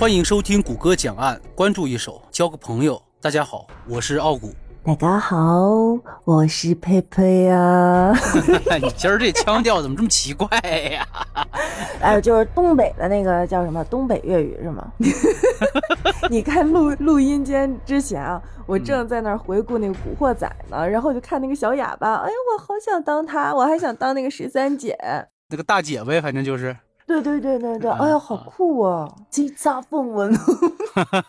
欢迎收听谷歌讲案，关注一手，交个朋友。大家好，我是傲骨。大家好，我是佩佩呀。你今儿这腔调怎么这么奇怪呀？哎，就是东北的那个叫什么东北粤语是吗？你看录录音间之前啊，我正在那儿回顾那个《古惑仔》呢，然后我就看那个小哑巴，哎呀，我好想当他，我还想当那个十三姐，那个大姐呗，反正就是。对对对对对，哎呀，好酷啊！叱咤风云。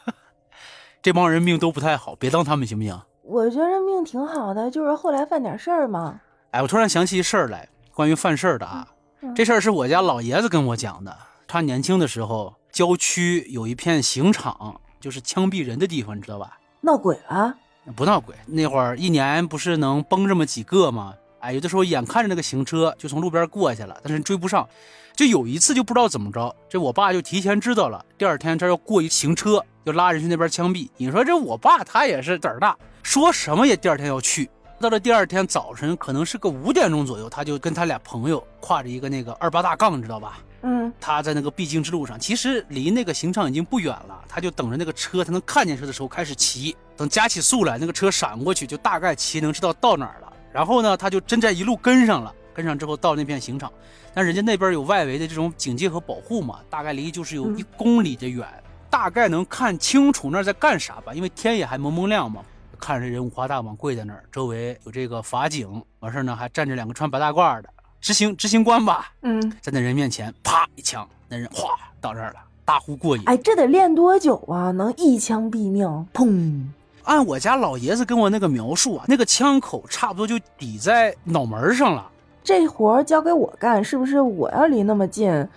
这帮人命都不太好，别当他们行不行？我觉得命挺好的，就是后来犯点事儿嘛。哎，我突然想起一事儿来，关于犯事儿的啊。这事儿是我家老爷子跟我讲的。他年轻的时候，郊区有一片刑场，就是枪毙人的地方，你知道吧？闹鬼了？不闹鬼，那会儿一年不是能崩这么几个吗？哎，有的时候眼看着那个行车就从路边过去了，但是追不上。就有一次就不知道怎么着，这我爸就提前知道了，第二天这要过一行车，就拉人去那边枪毙。你说这我爸他也是胆儿大。说什么也第二天要去，到了第二天早晨，可能是个五点钟左右，他就跟他俩朋友挎着一个那个二八大杠，你知道吧？嗯，他在那个必经之路上，其实离那个刑场已经不远了，他就等着那个车，他能看见车的时候开始骑，等加起速来，那个车闪过去，就大概骑能知道到哪儿了。然后呢，他就真在一路跟上了，跟上之后到那片刑场，但人家那边有外围的这种警戒和保护嘛，大概离就是有一公里的远，大概能看清楚那在干啥吧，因为天也还蒙蒙亮嘛。看着人五花大绑跪在那儿，周围有这个法警，完事儿呢还站着两个穿白大褂的执行执行官吧。嗯，在那人面前啪一枪，那人哗到这儿了，大呼过瘾。哎，这得练多久啊？能一枪毙命？砰！按我家老爷子跟我那个描述啊，那个枪口差不多就抵在脑门上了。这活儿交给我干，是不是我要离那么近，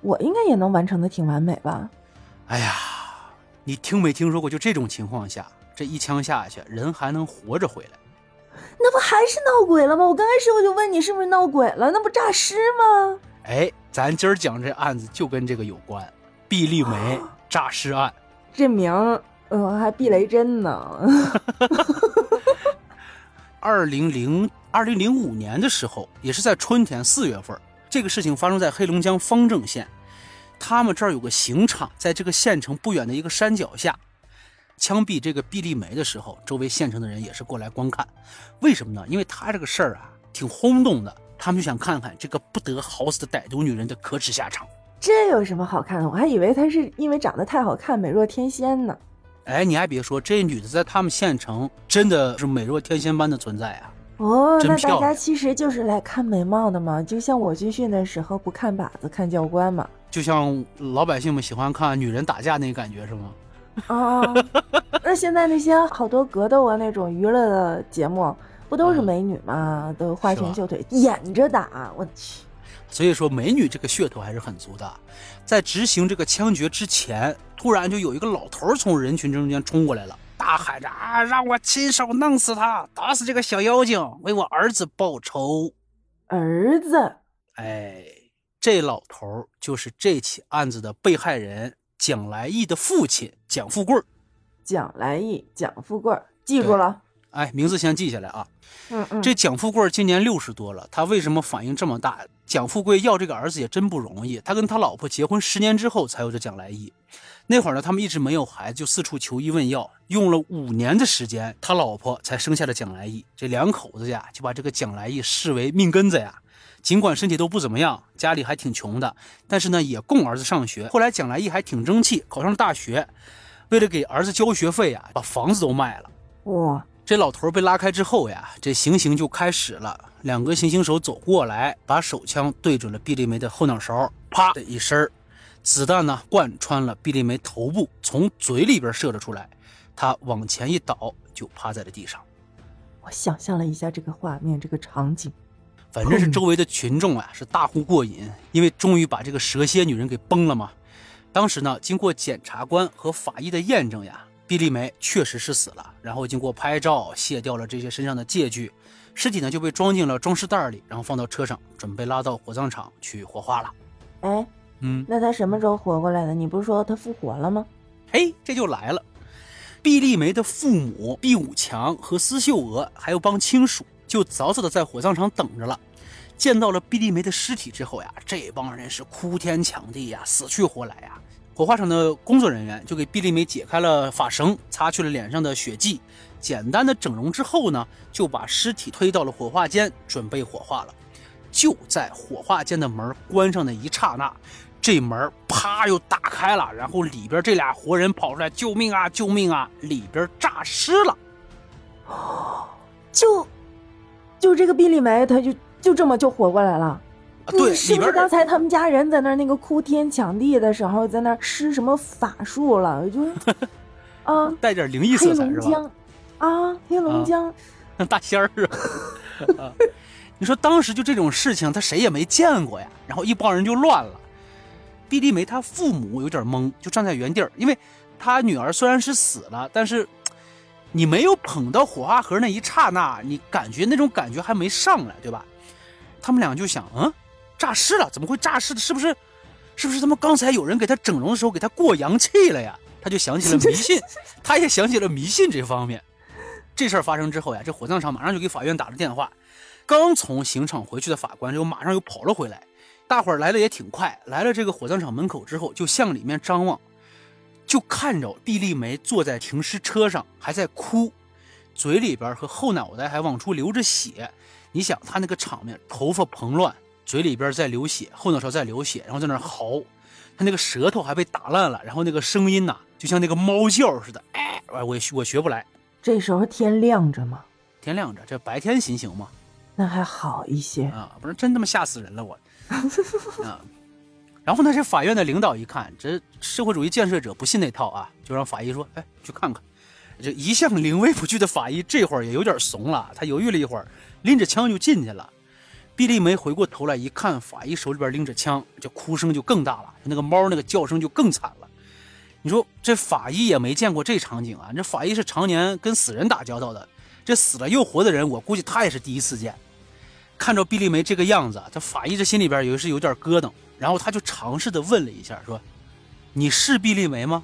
我应该也能完成的挺完美吧？哎呀，你听没听说过？就这种情况下。这一枪下去，人还能活着回来？那不还是闹鬼了吗？我刚开始我就问你是不是闹鬼了，那不诈尸吗？哎，咱今儿讲这案子就跟这个有关，毕丽梅诈尸案。这名儿，呃，还避雷针呢。二零零二零零五年的时候，也是在春天四月份，这个事情发生在黑龙江方正县，他们这儿有个刑场，在这个县城不远的一个山脚下。枪毙这个毕丽梅的时候，周围县城的人也是过来观看。为什么呢？因为他这个事儿啊，挺轰动的，他们就想看看这个不得好死的歹毒女人的可耻下场。这有什么好看的？我还以为她是因为长得太好看，美若天仙呢。哎，你还别说，这女的在他们县城真的是美若天仙般的存在啊！哦，那大家其实就是来看美貌的嘛，就像我军训的时候不看靶子看教官嘛，就像老百姓们喜欢看女人打架那感觉是吗？啊，那现在那些好多格斗啊那种娱乐的节目，不都是美女吗？都花拳绣腿，演着打，我去。所以说，美女这个噱头还是很足的。在执行这个枪决之前，突然就有一个老头从人群中间冲过来了，大喊着：“啊，让我亲手弄死他，打死这个小妖精，为我儿子报仇。”儿子，哎，这老头就是这起案子的被害人。蒋来义的父亲蒋富贵蒋来义、蒋富贵记住了。哎，名字先记下来啊。嗯嗯。这蒋富贵今年六十多了，他为什么反应这么大？蒋富贵要这个儿子也真不容易。他跟他老婆结婚十年之后才有这蒋来义。那会儿呢，他们一直没有孩子，就四处求医问药，用了五年的时间，他老婆才生下了蒋来义。这两口子呀，就把这个蒋来义视为命根子呀。尽管身体都不怎么样，家里还挺穷的，但是呢，也供儿子上学。后来蒋来义还挺争气，考上了大学。为了给儿子交学费呀，把房子都卖了。哇！这老头被拉开之后呀，这行刑就开始了。两个行刑手走过来，把手枪对准了毕丽梅的后脑勺，啪的一声，子弹呢贯穿了毕丽梅头部，从嘴里边射了出来。她往前一倒，就趴在了地上。我想象了一下这个画面，这个场景。反正是周围的群众啊，是大呼过瘾，因为终于把这个蛇蝎女人给崩了嘛。当时呢，经过检察官和法医的验证呀，毕丽梅确实是死了。然后经过拍照卸掉了这些身上的借据，尸体呢就被装进了装尸袋里，然后放到车上，准备拉到火葬场去火化了。哎，嗯，那他什么时候活过来的？你不是说他复活了吗？嘿，这就来了。毕丽梅的父母毕武强和司秀娥还有帮亲属。就早早的在火葬场等着了，见到了毕丽梅的尸体之后呀，这帮人是哭天抢地呀，死去活来呀，火化场的工作人员就给毕丽梅解开了发绳，擦去了脸上的血迹，简单的整容之后呢，就把尸体推到了火化间，准备火化了。就在火化间的门关上的一刹那，这门啪又打开了，然后里边这俩活人跑出来：“救命啊！救命啊！”里边诈尸了。就就这个毕丽梅，她就就这么就活过来了。对，是不是刚才他们家人在那儿那个哭天抢地的时候，在那儿施什么法术了？就 啊，带点灵异色彩是吧？啊，黑龙江大仙儿 啊！你说当时就这种事情，他谁也没见过呀。然后一帮人就乱了。毕丽梅她父母有点懵，就站在原地儿，因为她女儿虽然是死了，但是你没有捧到火花盒那一刹那，你感觉那种感觉还没上来，对吧？他们俩就想，嗯。诈尸了？怎么会诈尸的？是不是？是不是他们刚才有人给他整容的时候给他过阳气了呀？他就想起了迷信，他也想起了迷信这方面。这事儿发生之后呀，这火葬场马上就给法院打了电话。刚从刑场回去的法官就马上又跑了回来。大伙儿来的也挺快，来了这个火葬场门口之后，就向里面张望，就看着毕丽梅坐在停尸车上，还在哭，嘴里边和后脑袋还往出流着血。你想他那个场面，头发蓬乱。嘴里边在流血，后脑勺在流血，然后在那嚎，他那个舌头还被打烂了，然后那个声音呐，就像那个猫叫似的，哎，我我学不来。这时候天亮着吗？天亮着，这白天行刑吗，那还好一些啊，不是真他妈吓死人了我。啊，然后呢，这法院的领导一看，这社会主义建设者不信那套啊，就让法医说，哎，去看看。这一向临危不惧的法医这会儿也有点怂了，他犹豫了一会儿，拎着枪就进去了。毕丽梅回过头来一看，法医手里边拎着枪，这哭声就更大了，那个猫那个叫声就更惨了。你说这法医也没见过这场景啊？这法医是常年跟死人打交道的，这死了又活的人，我估计他也是第一次见。看着毕丽梅这个样子，这法医这心里边也是有点咯噔，然后他就尝试的问了一下，说：“你是毕丽梅吗？”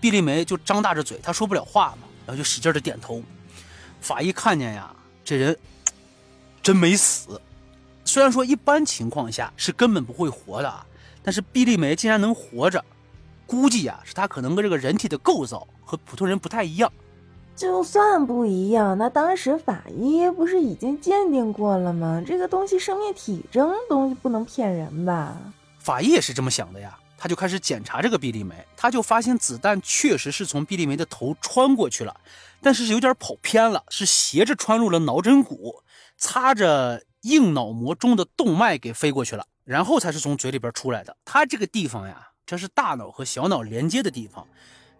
毕丽梅就张大着嘴，她说不了话嘛，然后就使劲的点头。法医看见呀，这人真没死。虽然说一般情况下是根本不会活的啊，但是毕丽梅竟然能活着，估计啊是她可能跟这个人体的构造和普通人不太一样。就算不一样，那当时法医不是已经鉴定过了吗？这个东西生命体征东西不能骗人吧？法医也是这么想的呀，他就开始检查这个毕丽梅，他就发现子弹确实是从毕丽梅的头穿过去了，但是有点跑偏了，是斜着穿入了脑枕骨，擦着。硬脑膜中的动脉给飞过去了，然后才是从嘴里边出来的。它这个地方呀，这是大脑和小脑连接的地方。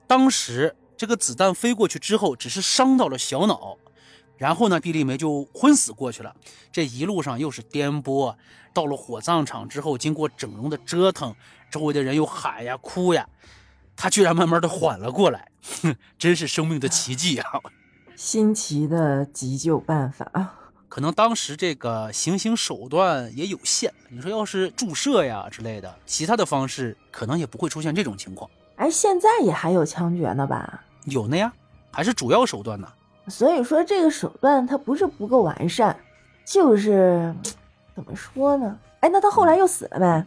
当时这个子弹飞过去之后，只是伤到了小脑，然后呢，毕丽梅就昏死过去了。这一路上又是颠簸，到了火葬场之后，经过整容的折腾，周围的人又喊呀哭呀，她居然慢慢的缓了过来，哼，真是生命的奇迹啊！新奇的急救办法啊。可能当时这个行刑手段也有限，你说要是注射呀之类的，其他的方式可能也不会出现这种情况。哎，现在也还有枪决呢吧？有呢呀，还是主要手段呢。所以说这个手段它不是不够完善，就是怎么说呢？哎，那他后来又死了呗？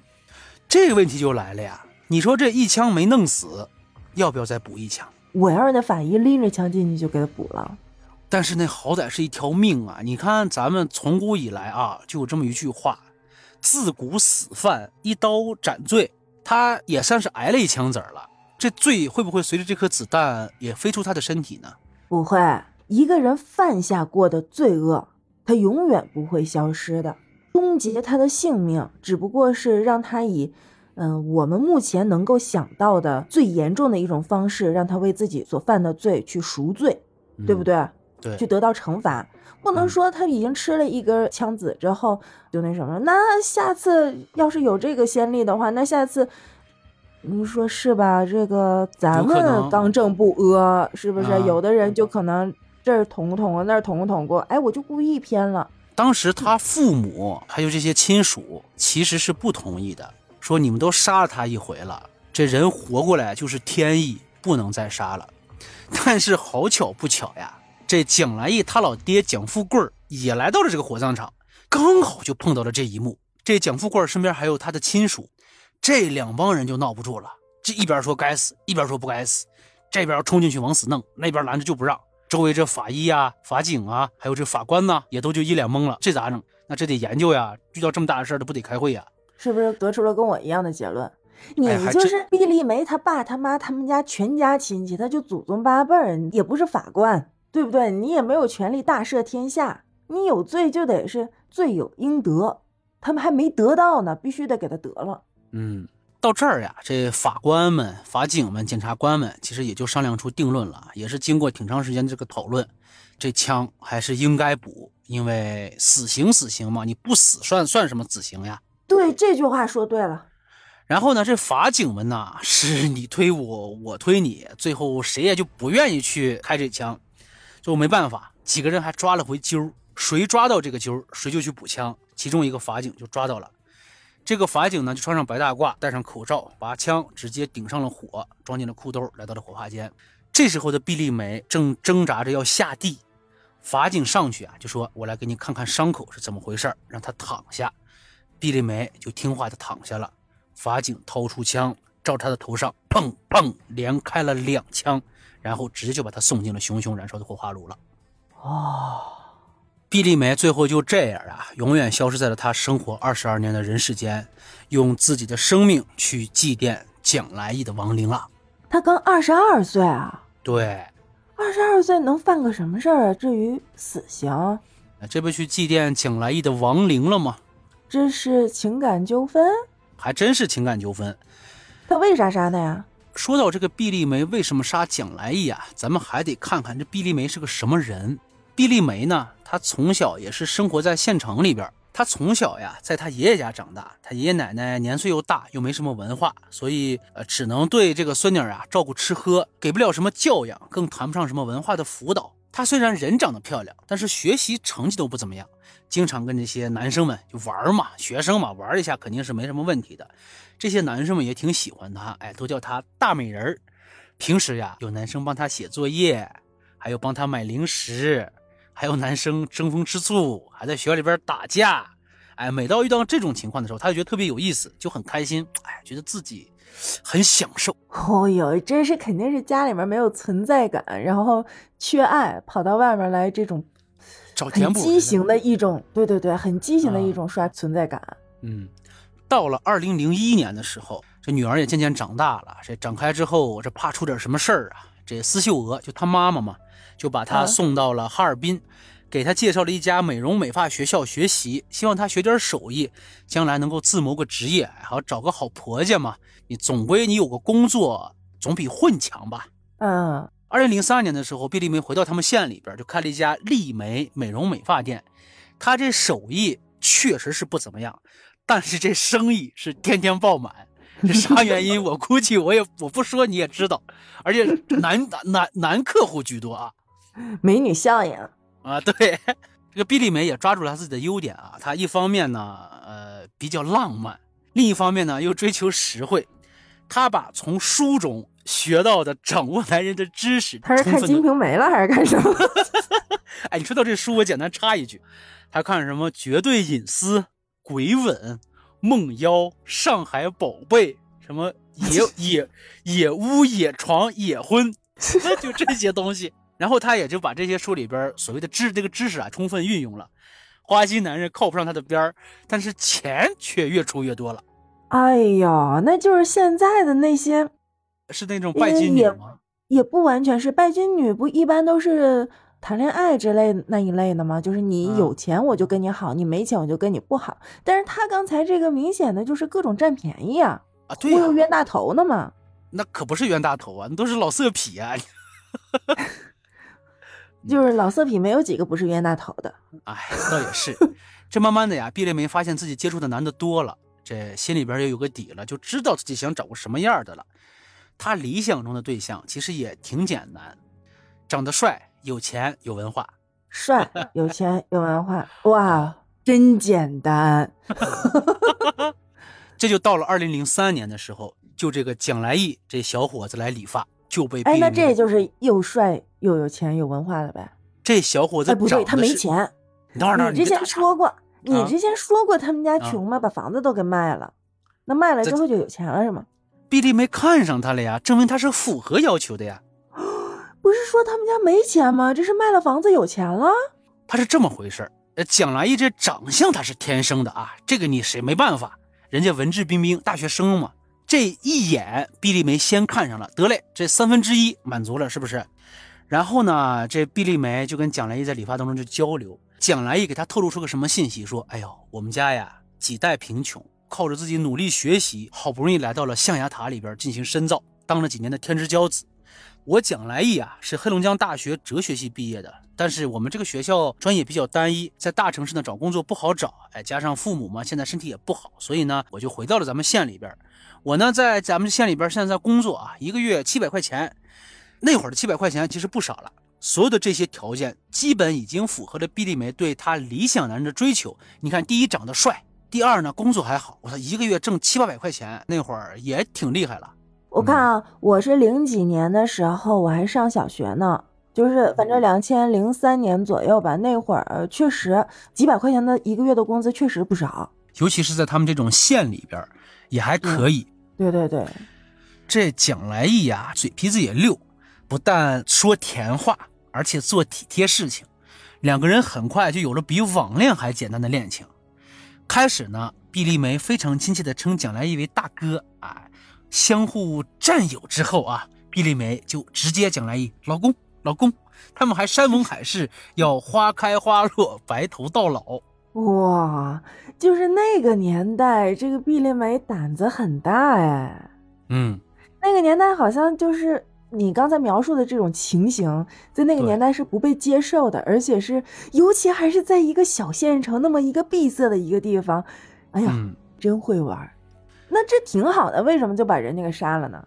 这个问题就来了呀。你说这一枪没弄死，要不要再补一枪？我要是那法医拎着枪进去就给他补了。但是那好歹是一条命啊！你看咱们从古以来啊，就有这么一句话：“自古死犯一刀斩罪。”他也算是挨了一枪子儿了。这罪会不会随着这颗子弹也飞出他的身体呢？不会，一个人犯下过的罪恶，他永远不会消失的。终结他的性命，只不过是让他以，嗯，我们目前能够想到的最严重的一种方式，让他为自己所犯的罪去赎罪，对不对？对，去得到惩罚，不能说他已经吃了一根枪子之后就那什么。那下次要是有这个先例的话，那下次你说是吧？这个咱们刚正不阿，是不是？有的人就可能这儿捅捅，那儿捅捅过，哎，我就故意偏了。当时他父母还有这些亲属其实是不同意的，说你们都杀了他一回了，这人活过来就是天意，不能再杀了。但是好巧不巧呀。这蒋来义他老爹蒋富贵也来到了这个火葬场，刚好就碰到了这一幕。这蒋富贵身边还有他的亲属，这两帮人就闹不住了。这一边说该死，一边说不该死，这边冲进去往死弄，那边拦着就不让。周围这法医啊、法警啊，还有这法官呢，也都就一脸懵了，这咋整？那这得研究呀，遇到这么大的事儿，这不得开会呀？是不是得出了跟我一样的结论？你就是毕丽梅他爸他妈他们家全家亲戚，他就祖宗八辈儿，也不是法官，对不对？你也没有权利大赦天下，你有罪就得是罪有应得，他们还没得到呢，必须得给他得了。嗯，到这儿呀，这法官们、法警们、检察官们，其实也就商量出定论了，也是经过挺长时间这个讨论，这枪还是应该补，因为死刑死刑嘛，你不死算算什么死刑呀？对，这句话说对了。然后呢，这法警们呢，是你推我，我推你，最后谁也就不愿意去开这枪，最后没办法，几个人还抓了回阄，谁抓到这个阄，谁就去补枪。其中一个法警就抓到了，这个法警呢就穿上白大褂，戴上口罩，把枪直接顶上了火，装进了裤兜，来到了火化间。这时候的毕丽梅正挣扎着要下地，法警上去啊就说：“我来给你看看伤口是怎么回事让她躺下。”毕丽梅就听话的躺下了。法警掏出枪，照他的头上砰砰连开了两枪，然后直接就把他送进了熊熊燃烧的火化炉了。哦，毕丽梅最后就这样啊，永远消失在了他生活二十二年的人世间，用自己的生命去祭奠蒋来义的亡灵了。他刚二十二岁啊，对，二十二岁能犯个什么事儿啊？至于死刑，这不去祭奠蒋来义的亡灵了吗？这是情感纠纷？还真是情感纠纷。他为啥杀他呀？说到这个毕丽梅为什么杀蒋来义啊，咱们还得看看这毕丽梅是个什么人。毕丽梅呢，她从小也是生活在县城里边。她从小呀，在她爷爷家长大，她爷爷奶奶年岁又大，又没什么文化，所以呃，只能对这个孙女儿啊照顾吃喝，给不了什么教养，更谈不上什么文化的辅导。她虽然人长得漂亮，但是学习成绩都不怎么样，经常跟这些男生们就玩嘛，学生嘛，玩一下肯定是没什么问题的。这些男生们也挺喜欢她，哎，都叫她大美人儿。平时呀，有男生帮她写作业，还有帮她买零食，还有男生争风吃醋，还在学校里边打架。哎，每到遇到这种情况的时候，她就觉得特别有意思，就很开心，哎，觉得自己很享受。哦哟，这是肯定是家里面没有存在感，然后缺爱，跑到外面来这种找填补畸形的一种，对对对，很畸形的一啊种刷存在感。嗯，到了二零零一年的时候，这女儿也渐渐长大了。这长开之后，这怕出点什么事儿啊，这司秀娥就她妈妈嘛，就把她啊送到了哈尔滨，给他介绍了一家美容美发学校学习，希望他学点手艺，将来能够自谋个职业，还要找个好婆家嘛。你总归你有个工作，总比混强吧。嗯，二零零三年的时候，毕丽梅回到他们县里边，就开了一家丽梅美容美发店。她这手艺确实是不怎么样，但是这生意是天天爆满。这啥原因？我估计我也我不说你也知道，而且男男男客户居多啊美女效应。啊！对，这个毕丽梅也抓住了她自己的优点啊。她一方面呢，呃，比较浪漫，另一方面呢又追求实惠。她把从书中学到的掌握男人的知识，他是看《金瓶梅》了还是干什么？哎，你说到这书，我简单插一句，她看什么《绝对隐私》《鬼吻》《梦妖》《上海宝贝》什么野 野野屋、野床、野婚，就这些东西。然后他也就把这些书里边所谓的知这个知识啊，充分运用了。花心男人靠不上他的边儿，但是钱却越出越多了。哎呀，那就是现在的那些是那种拜金女吗？也不完全是拜金女，不一般都是谈恋爱之类那一类的吗？就是你啊有钱我就跟你好，你没钱我就跟你不好。但是他刚才这个明显的就是各种占便宜啊，啊，对呀、忽悠冤大头呢嘛。那可不是冤大头啊，那都是老色痞啊！就是老色痞没有几个不是冤大头的。哎，倒也是。这慢慢的呀，毕丽梅发现自己接触的男的多了，这心里边也有个底了，就知道自己想找个什么样的了。她理想中的对象其实也挺简单，长得帅、有钱、有文化。帅、有钱、有文化，哇，真简单。这就到了二零零三年的时候，就这个蒋来义这小伙子来理发，就被哎，那这就是又帅又有钱有文化了呗？这小伙子哎，不对，他。没钱。你等会儿，你之前说过，你啊之前说过他们家啊穷吗？把房子都给卖了，那卖了之后就有钱了是吗？毕丽没看上他了呀，证明他是符合要求的呀。不是说他们家没钱吗？这是卖了房子有钱了？他是这么回事呃，蒋来义这长相他是天生的啊，这个你谁没办法？人家文质彬彬，大学生嘛。这一眼，毕丽梅先看上了，得嘞，这三分之一满足了，是不是？然后呢，这毕丽梅就跟蒋来义在理发当中就交流，蒋来义给她透露出个什么信息？说，哎呦，我们家呀几代贫穷，靠着自己努力学习，好不容易来到了象牙塔里边进行深造，当了几年的天之骄子。我蒋来义啊是黑龙江大学哲学系毕业的，但是我们这个学校专业比较单一，在大城市呢找工作不好找，哎，加上父母嘛现在身体也不好，所以呢我就回到了咱们县里边。我呢，在咱们县里边现在在工作啊，一个月七百块钱。那会儿的七百块钱其实不少了。所有的这些条件基本已经符合了毕丽梅对她理想男人的追求。你看，第一长得帅，第二呢工作还好。我操，一个月挣七八百块钱，那会儿也挺厉害了。我看啊，我是零几年的时候我还上小学呢，就是反正两千零三年左右吧。那会儿确实几百块钱的一个月的工资确实不少，尤其是在他们这种县里边。也还可以，对对对，这蒋来义呀，嘴皮子也溜，不但说甜话，而且做体贴事情。两个人很快就有了比网恋还简单的恋情。开始呢，毕丽梅非常亲切地称蒋来义为大哥啊，相互占有之后啊，毕丽梅就直接讲来一老公老公，他们还山盟海誓要花开花落，白头到老。哇，就是那个年代，这个毕丽梅胆子很大哎。嗯，那个年代好像就是你刚才描述的这种情形，在那个年代是不被接受的，而且是尤其还是在一个小县城那么一个闭塞的一个地方。哎呀，真会玩。那这挺好的，为什么就把人家给杀了呢？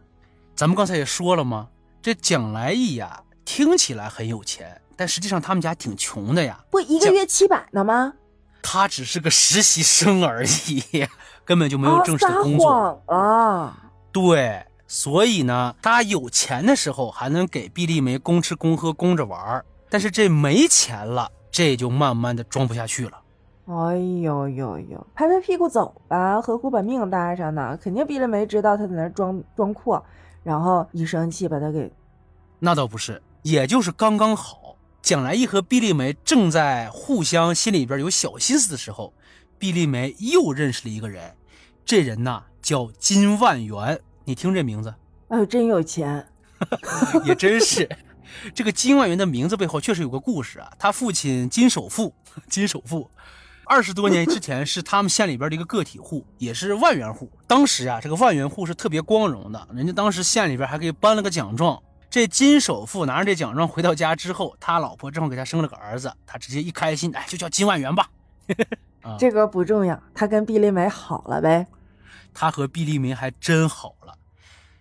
咱们刚才也说了吗？这蒋来义呀，听起来很有钱，但实际上他们家挺穷的呀。不一个月七百呢吗？他只是个实习生而已，根本就没有正式的工作啊。对，所以呢，他有钱的时候还能给毕丽梅供吃供喝供着玩但是这没钱了，这就慢慢的装不下去了。哎呦呦呦，拍拍屁股走吧，何苦把命搭上呢？肯定毕丽梅知道他在那装装阔，然后一生气把他给……那倒不是，也就是刚刚好。蒋来义和毕丽梅正在互相心里边有小心思的时候，毕丽梅又认识了一个人，这人呐叫金万元。你听这名字，哎呦，真有钱，也真是。这个金万元的名字背后确实有个故事啊。他父亲金首富，金首富，二十多年之前是他们县里边的一个个体户，也是万元户。当时啊，这个万元户是特别光荣的，人家当时县里边还给颁了个奖状。这金首富拿着这奖状回到家之后，他老婆正好给他生了个儿子，他直接一开心，哎，就叫金万元吧。这个不重要，他跟毕丽梅好了呗。他和毕丽梅还真好了，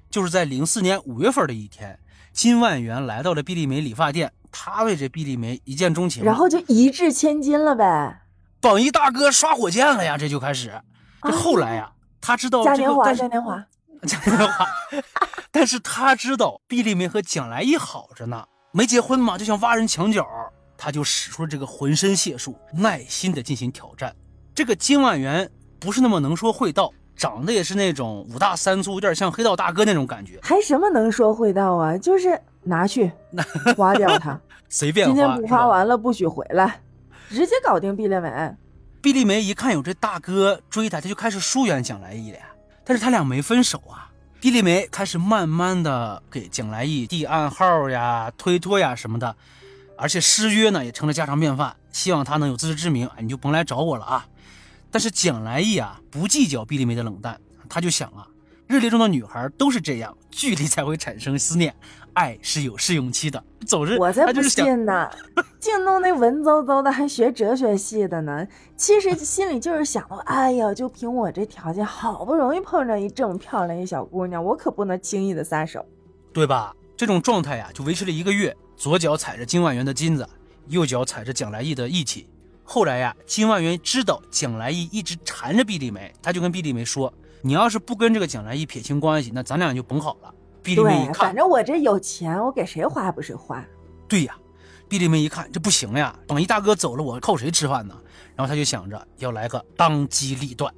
就是在零四年五月份的一天，金万元来到了毕丽梅理发店，他对这毕丽梅一见钟情，然后就一掷千金了呗。榜一大哥刷火箭了呀，这就开始。这后来呀，他知道嘉年华，嘉年华。嘉年华，但是他知道毕丽梅和蒋来义好着呢，没结婚嘛，就想挖人墙角，他就使出了这个浑身解数，耐心的进行挑战。这个金万元不是那么能说会道，长得也是那种五大三粗，有点像黑道大哥那种感觉。还什么能说会道啊？就是拿去花掉它，随便花，今天不花完了不许回来，直接搞定毕丽梅。毕丽梅一看有这大哥追她，她就开始疏远蒋来义了。但是他俩没分手啊！毕丽梅开始慢慢的给蒋来义递暗号呀、推脱呀什么的，而且失约呢也成了家常便饭。希望他能有自知之明，你就甭来找我了啊！但是蒋来义啊不计较毕丽梅的冷淡，他就想啊，热恋中的女孩都是这样，距离才会产生思念。爱是有试用期的，总之我才不信呢，净弄那文绉绉的，还学哲学系的呢。其实心里就是想，哎呀，就凭我这条件，好不容易碰上一这么漂亮一小姑娘，我可不能轻易的撒手，对吧？这种状态呀，就维持了一个月，左脚踩着金万元的金子，右脚踩着蒋来义的义气。后来呀，金万元知道蒋来义一直缠着毕丽梅，他就跟毕丽梅说：“你要是不跟这个蒋来义撇清关系，那咱俩就甭好了。”毕丽梅一看，反正我这有钱，我给谁花不是花。对呀，毕丽梅一看这不行呀，榜一大哥走了，我靠谁吃饭呢？然后他就想着要来个当机立断，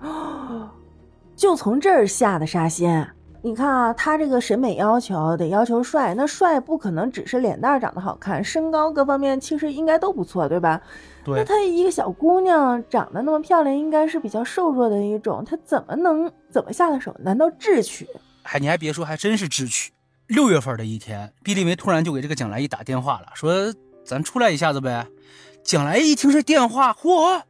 就从这儿下的杀心。你看啊，他这个审美要求得要求帅，那帅不可能只是脸蛋长得好看，身高各方面其实应该都不错，对吧？那，她一个小姑娘长得那么漂亮，应该是比较瘦弱的一种，她怎么能怎么下的手？难道智取？还你还别说，还真是智取。六月份的一天，毕丽梅突然就给这个蒋来义打电话了，说咱出来一下子呗。蒋来义一听这电话，嚯，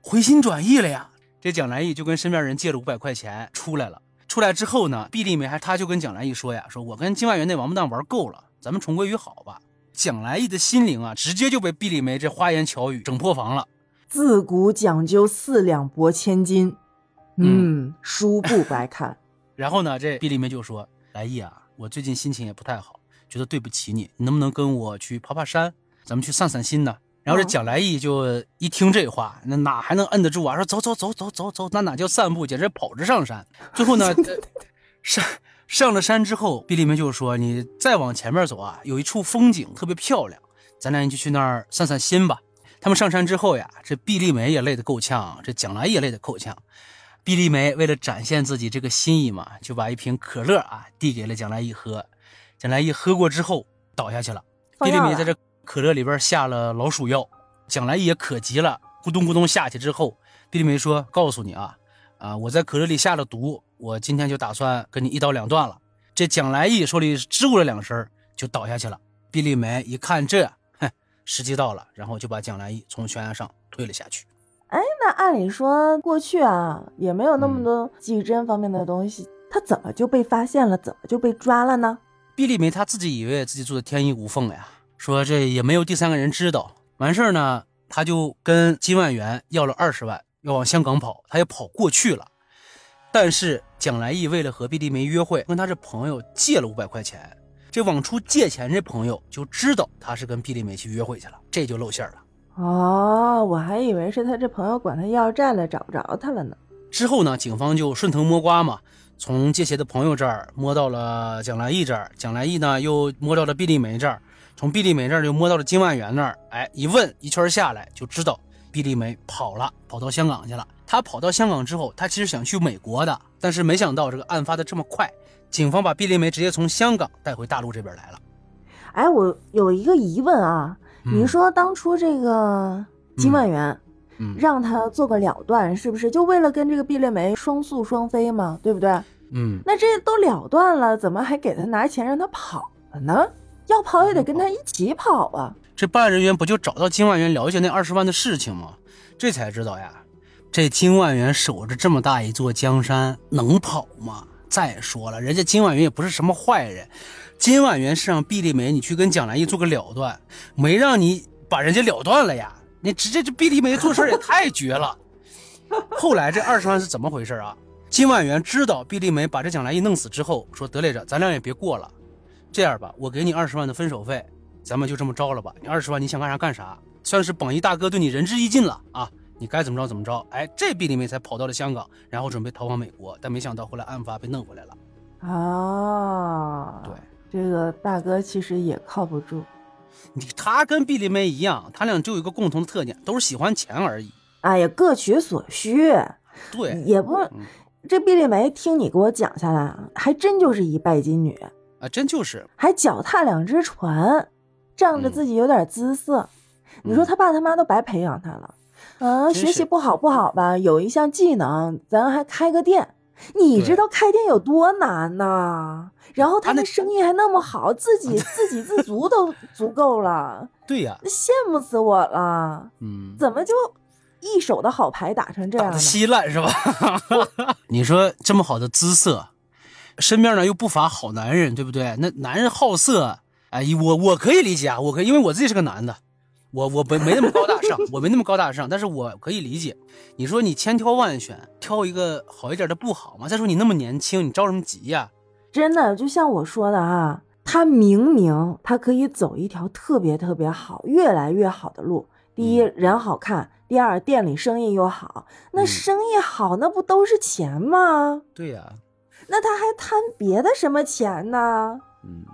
回心转意了呀。这蒋来义就跟身边人借了五百块钱出来了。出来之后呢，毕丽梅还他就跟蒋来义说呀，说我跟金万元那王八蛋玩够了，咱们重归于好吧。蒋来义的心灵啊，直接就被毕丽梅这花言巧语整破防了。自古讲究四两拨千斤，嗯，书不白看。然后呢，这毕丽梅就说：“来意啊，我最近心情也不太好，觉得对不起你，你能不能跟我去爬爬山，咱们去散散心呢？”然后这哦蒋来义就一听这话，那哪还能摁得住啊？说走走走走走走，那哪叫散步，简直跑着上山。最后呢，呃上上了山之后，毕丽梅就说：“你再往前面走啊，有一处风景特别漂亮，咱俩就去那儿散散心吧。”他们上山之后呀，这毕丽梅也累得够呛，这蒋来义也累得够呛。毕丽梅为了展现自己这个心意嘛，就把一瓶可乐啊递给了蒋来义喝。蒋来义喝过之后倒下去了。毕丽梅在这可乐里边下了老鼠药，蒋来义也可急了，咕咚咕咚下去之后，毕丽梅说：“告诉你啊，啊，我在可乐里下了毒，我今天就打算跟你一刀两断了。”这蒋来义手里支吾了两声，就倒下去了。毕丽梅一看这，哼，时机到了，然后就把蒋来义从悬崖上推了下去。哎，那按理说过去啊，也没有那嗯么多技侦方面的东西，他怎么就被发现了？怎么就被抓了呢？毕丽梅她自己以为自己做的天衣无缝呀，说这也没有第三个人知道。完事儿呢，她就跟金万元要了二十万，要往香港跑，她也跑过去了。但是蒋来义为了和毕丽梅约会，跟他这朋友借了五百块钱。这往出借钱这朋友就知道他是跟毕丽梅去约会去了，这就露馅了。哦，我还以为是他这朋友管他要债了，找不着他了呢。之后呢，警方就顺藤摸瓜嘛，从借钱的朋友这儿摸到了蒋来义这儿，蒋来义呢又摸到了毕丽梅这儿，从毕丽梅这儿又摸到了金万元那儿。哎，一问一圈下来，就知道毕丽梅跑了，跑到香港去了。他跑到香港之后，他其实想去美国的，但是没想到这个案发的这么快，警方把毕丽梅直接从香港带回大陆这边来了。哎，我有一个疑问啊，你嗯说当初这个金万元嗯让他做个了断，是不是就为了跟这个毕丽梅双宿双飞嘛？对不对？嗯，那这都了断了，怎么还给他拿钱让他跑了呢？要跑也得跟他一起跑啊！这办案人员不就找到金万元了解那二十万的事情吗？这才知道呀，这金万元守着这么大一座江山，能跑吗？再说了，人家金万元也不是什么坏人，金万元是让毕丽梅你去跟蒋兰义做个了断，没让你把人家了断了呀。你直接这毕丽梅做事也太绝了。后来这二十万是怎么回事啊？金婉元知道毕丽梅把这蒋兰义弄死之后，说得嘞着，咱俩也别过了，这样吧，我给你二十万的分手费，咱们就这么着了吧。你二十万你想干啥干啥，算是榜一大哥对你仁至义尽了啊！你该怎么着怎么着。哎，这毕丽梅才跑到了香港，然后准备逃往美国，但没想到后来案发被弄回来了。啊，对，这个大哥其实也靠不住。你他跟毕丽梅一样，他俩就有一个共同的特点，都是喜欢钱而已。哎呀，各取所需，对，也不嗯，这毕丽梅听你给我讲下来啊，还真就是一拜金女，啊，真就是，还脚踏两只船，仗着嗯自己有点姿色。你说他爸他妈都白培养他了，啊，学习不好不好吧，有一项技能，咱还开个店。你知道开店有多难呐？然后他他那那生意还那么好，自 己自给自足都 足够了，对呀，羡慕死我了。嗯，怎么就一手的好牌打成这样打的？稀烂是吧？你说这么好的姿色，身边呢又不乏好男人，对不对？那男人好色，哎，我我可以理解啊，我可以因为我自己是个男的，我我没没那么高大上，我没那么高大上，但是我可以理解。你说你千挑万选，挑一个好一点的不好吗？再说你那么年轻，你着什么急呀、真的，就像我说的啊，他明明他可以走一条特别特别好、越来越好的路。第一，人好看；第二，店里生意又好。那嗯生意好，那不都是钱吗？对呀、那他还贪别的什么钱呢？嗯，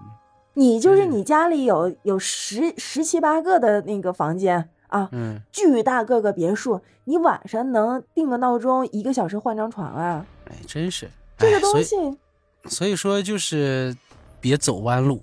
你就是嗯你家里有有十十七八个的那个房间啊，嗯，巨大个个别墅，你晚上能定个闹钟，一个小时换张床啊？哎，真是这个东西所以说就是别走弯路，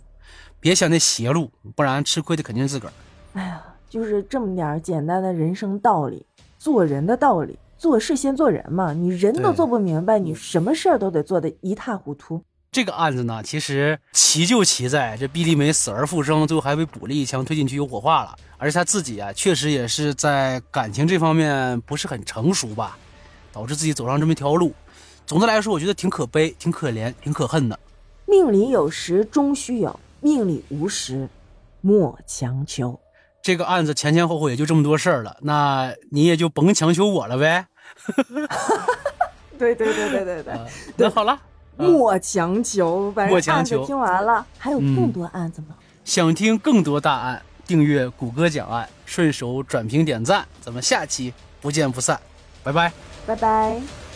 别想那邪路，不然吃亏的肯定是自个儿。哎呀，就是这么点儿简单的人生道理，做人的道理，做事先做人嘛。你人都做不明白，你什么事儿都得做得一塌糊涂。这个案子呢，其实奇就奇在这毕丽梅死而复生，最后还被补了一枪，推进去有火化了。而且她自己啊，确实也是在感情这方面不是很成熟吧，导致自己走上这么一条路。总的来说，我觉得挺可悲、挺可怜、挺可恨的。命里有时终须有，命里无时莫强求。这个案子前前后后也就这么多事儿了，那你也就甭强求我了呗。对对对对对对，啊那好了，嗯莫强求。反莫正案子强求听完了，还有更嗯多案子吗？想听更多大案，订阅谷歌讲案，顺手转评点赞，咱们下期不见不散，拜拜。拜拜。